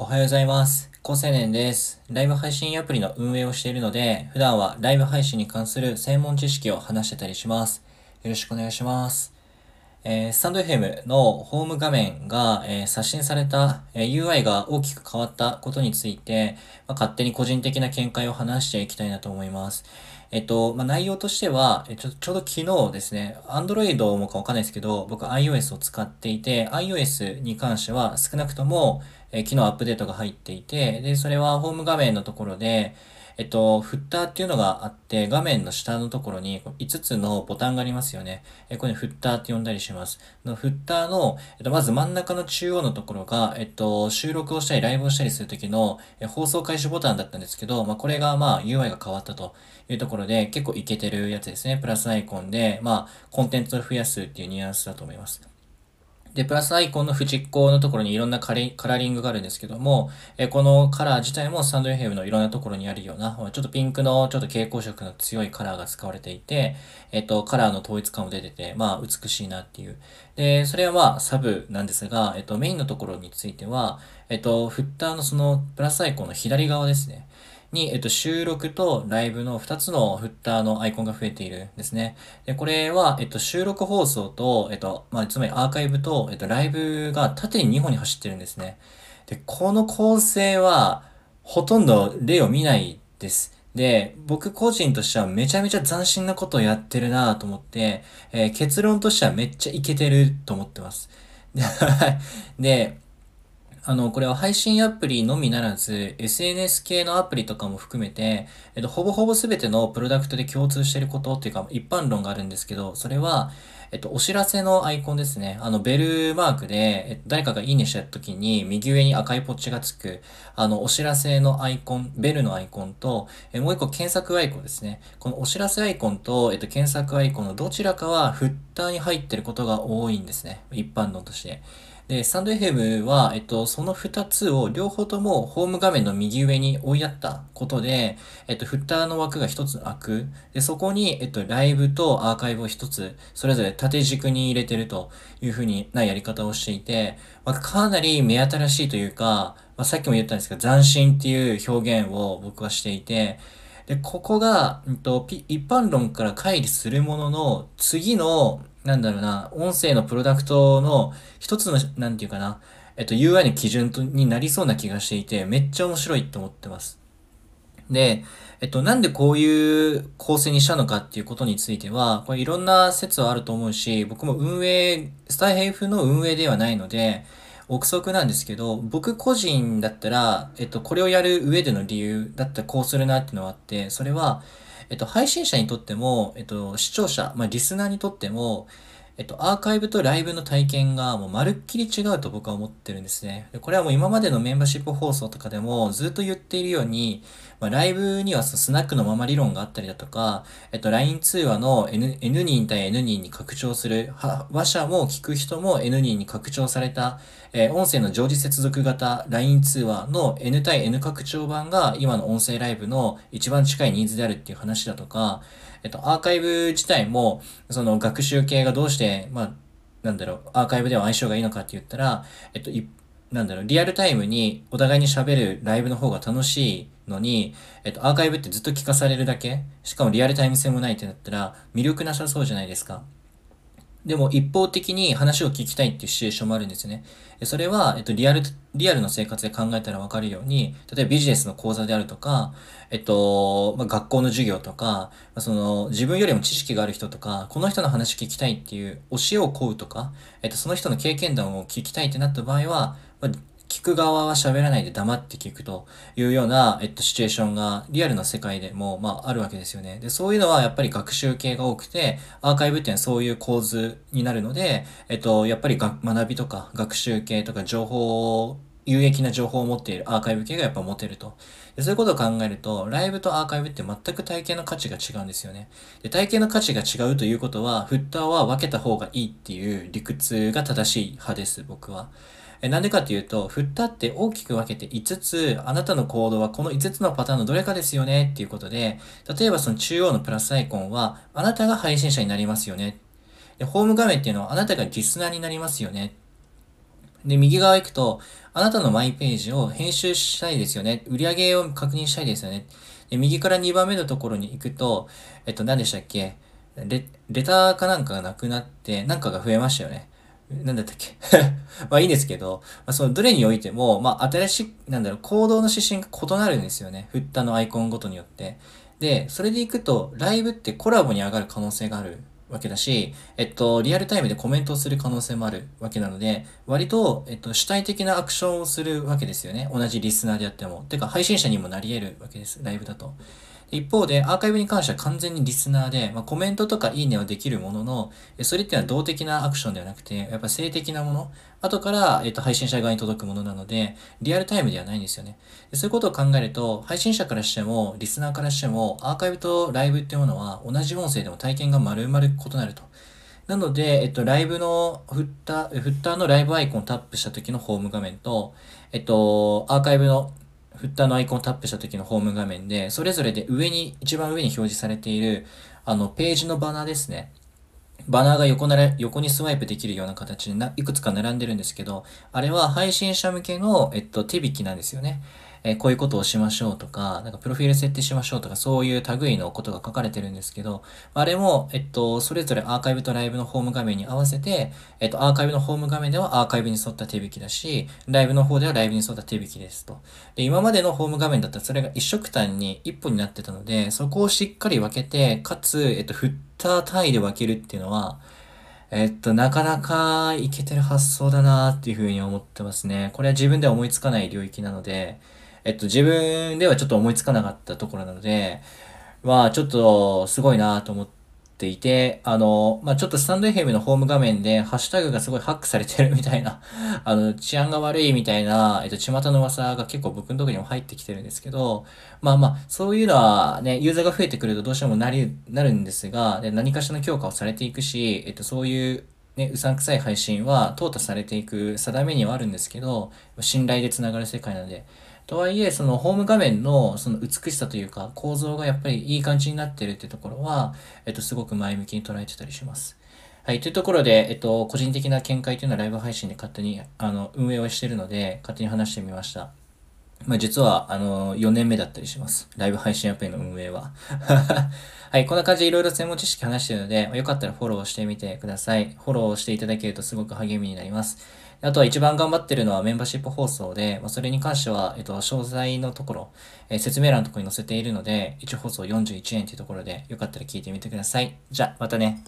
おはようございます。高青年です。ライブ配信アプリの運営をしているので、普段はライブ配信に関する専門知識を話してたりします。よろしくお願いします。えースタンド FM のホーム画面が、えー刷新された、えー UI が大きく変わったことについて、まあ勝手に個人的な見解を話していきたいなと思います。えっと、まあ、内容としては、えちょ、ちょうど昨日ですね、Android もかわかんないですけど、僕 iOS を使っていて、iOS に関しては少なくとも、え昨日アップデートが入っていて、で、それはホーム画面のところで、えっと、フッターっていうのがあって、画面の下のところに5つのボタンがありますよね。えこれフッターって呼んだりします。のフッターの、えっと、まず真ん中の中央のところが、えっと、収録をしたりライブをしたりするときの、え放送開始ボタンだったんですけど、まあ、これがまあ UI が変わったというところで、結構イケてるやつですね。プラスアイコンで、まあ、コンテンツを増やすっていうニュアンスだと思います。で、プラスアイコンの縁っこのところにいろんなカラーリングがあるんですけども、えこのカラー自体もスタンド FM のいろんなところにあるような、ちょっとピンクのちょっと蛍光色の強いカラーが使われていて、えっ、と、カラーの統一感も出てて、まあ、美しいなっていう。で、それはまあ、サブなんですが、えっ、と、メインのところについては、えっ、と、フッターのその、プラスアイコンの左側ですね。に、えっと、収録とライブの2つのフッターのアイコンが増えているんですね。で、これは、えっと、収録放送と、えっと、まあ、つまりアーカイブと、えっと、ライブが縦に2本に走ってるんですね。で、この構成は、ほとんど例を見ないです。で、僕個人としてはめちゃめちゃ斬新なことをやってるなと思って、えー結論としてはめっちゃイケてると思ってます。で、あの、これは配信アプリのみならず、SNS 系のアプリとかも含めて、えっと、ほぼほぼ全てのプロダクトで共通していることっていうか、一般論があるんですけど、それは、えっと、お知らせのアイコンですね。あの、ベルマークで、えっと、誰かがいいねした時に、右上に赤いポッチがつく、あの、お知らせのアイコン、ベルのアイコンと、えもう一個検索アイコンですね。このお知らせアイコンと、えっと、検索アイコンのどちらかはフッターに入ってることが多いんですね。一般論として。で、スタンド FM は、えっと、その二つを両方ともホーム画面の右上に追いやったことで、えっと、フッターの枠が一つ開く。で、そこに、えっと、ライブとアーカイブを一つ、それぞれ縦軸に入れてるというふうになやり方をしていて、まあ、かなり目新しいというか、まあ、さっきも言ったんですけど、斬新っていう表現を僕はしていて、で、ここが、うんと、一般論から乖離するものの、次の、なんだろうな、音声のプロダクトの一つの、なんていうかな、えっと、UI の基準とになりそうな気がしていて、めっちゃ面白いと思ってます。で、えっと、なんでこういう構成にしたのかっていうことについては、これいろんな説はあると思うし、僕も運営、スタイヘイフの運営ではないので、憶測なんですけど、僕個人だったら、えっと、これをやる上での理由だったらこうするなっていうのがあって、それは、えっと、配信者にとっても、えっと、視聴者、まあ、リスナーにとっても、えっと、アーカイブとライブの体験がもうまるっきり違うと僕は思ってるんですね。これはもう今までのメンバーシップ放送とかでもずっと言っているように、まあ、ライブにはそのスナックのまま理論があったりだとか、えっと、LINE 通話の N, N 人対 N 人に拡張する、話者も聞く人も N 人に拡張された、えー音声の常時接続型 LINE 通話の N 対 N 拡張版が今の音声ライブの一番近いニーズであるっていう話だとか、えっと、アーカイブ自体も、その学習系がどうして、まあ、なんだろう、アーカイブでは相性がいいのかって言ったら、えっと、いなんだろう、リアルタイムにお互いに喋るライブの方が楽しいのに、えっと、アーカイブってずっと聞かされるだけ？しかもリアルタイム性もないってなったら、魅力なさそうじゃないですか。でも一方的に話を聞きたいっていうシチュエーションもあるんですね。それは、えっと、リアル、リアルの生活で考えたらわかるように、例えばビジネスの講座であるとか、えっと、まあ、学校の授業とか、まあその、自分よりも知識がある人とか、この人の話聞きたいっていう、教えを請うとか、えっと、その人の経験談を聞きたいってなった場合は、まあ聞く側は喋らないで黙って聞くというような、えっと、シチュエーションがリアルな世界でも、まあ、あるわけですよね。で、そういうのはやっぱり学習系が多くて、アーカイブってそういう構図になるので、えっと、やっぱり学びとか学習系とか情報有益な情報を持っているアーカイブ系がやっぱ持てると。でそういうことを考えると、ライブとアーカイブって全く体験の価値が違うんですよね。で、体験の価値が違うということは、フッターは分けた方がいいっていう理屈が正しい派です、僕は。えなんでかっていうと、振ったって大きく分けて5つ、あなたの行動はこの5つのパターンのどれかですよねっていうことで、例えばその中央のプラスアイコンは、あなたが配信者になりますよね。で、ホーム画面っていうのはあなたがリスナーになりますよね。で、右側行くと、あなたのマイページを編集したいですよね。売り上げを確認したいですよね。で、右から2番目のところに行くと、えっと、何でしたっけ？レ、レターかなんかがなくなって、なんかが増えましたよね。なんだったっけ？まあいいんですけど、まあ、そのどれにおいても、まあ新しい、なんだろう、行動の指針が異なるんですよね。フッタのアイコンごとによって。で、それで行くと、ライブってコラボに上がる可能性があるわけだし、えっと、リアルタイムでコメントをする可能性もあるわけなので、割と、えっと、主体的なアクションをするわけですよね。同じリスナーであっても。てか、配信者にもなり得るわけです。ライブだと。一方で、アーカイブに関しては完全にリスナーで、まあ、コメントとかいいねはできるものの、それっていうのは動的なアクションではなくて、やっぱ性的なもの、後から、えっと、配信者側に届くものなので、リアルタイムではないんですよね。そういうことを考えると、配信者からしても、リスナーからしても、アーカイブとライブっていうものは、同じ音声でも体験が丸々異なると。なので、えっと、ライブの、フッター、フッターのライブアイコンをタップした時のホーム画面と、えっと、アーカイブのフッターのアイコンをタップした時のホーム画面で、それぞれで上に、一番上に表示されている、あの、ページのバナーですね。バナーが横なら、横にスワイプできるような形でな、いくつか並んでるんですけど、あれは配信者向けの、えっと、手引きなんですよね。えー、こういうことをしましょうとか、なんかプロフィール設定しましょうとか、そういう類のことが書かれてるんですけど、あれも、えっと、それぞれアーカイブとライブのホーム画面に合わせて、えっと、アーカイブのホーム画面ではアーカイブに沿った手引きだし、ライブの方ではライブに沿った手引きですと。で、今までのホーム画面だったらそれが一色単に一本になってたので、そこをしっかり分けて、かつ、えっと、フッター単位で分けるっていうのは、えっと、なかなかいけてる発想だなっていうふうに思ってますね。これは自分では思いつかない領域なので、えっと、自分ではちょっと思いつかなかったところなので、まあ、ちょっと、すごいなと思っていて、あの、まあ、ちょっとスタンド FM のホーム画面で、ハッシュタグがすごいハックされてるみたいな、あの、治安が悪いみたいな、えっと、巷の噂が結構僕のとこにも入ってきてるんですけど、まあまあ、そういうのはね、ユーザーが増えてくるとどうしてもなり、なるんですが、で何かしらの強化をされていくし、えっと、そういう、ね、うさんくさい配信は淘汰されていく定めにはあるんですけど、信頼で繋がる世界なので、とはいえ、そのホーム画面のその美しさというか構造がやっぱりいい感じになってるってところは、えっと、すごく前向きに捉えてたりします。はい。というところで、えっと、個人的な見解というのはライブ配信で勝手に、あの、運営をしてるので、勝手に話してみました。まあ、実は、あの、4年目だったりします。ライブ配信アプリの運営は。はい。こんな感じでいろいろ専門知識話してるので、よかったらフォローしてみてください。フォローしていただけるとすごく励みになります。あとは一番頑張ってるのはメンバーシップ放送で、まあ、それに関しては、えっと、詳細のところ、えー、説明欄のところに載せているので、1放送41円というところで、よかったら聞いてみてください。じゃ、またね。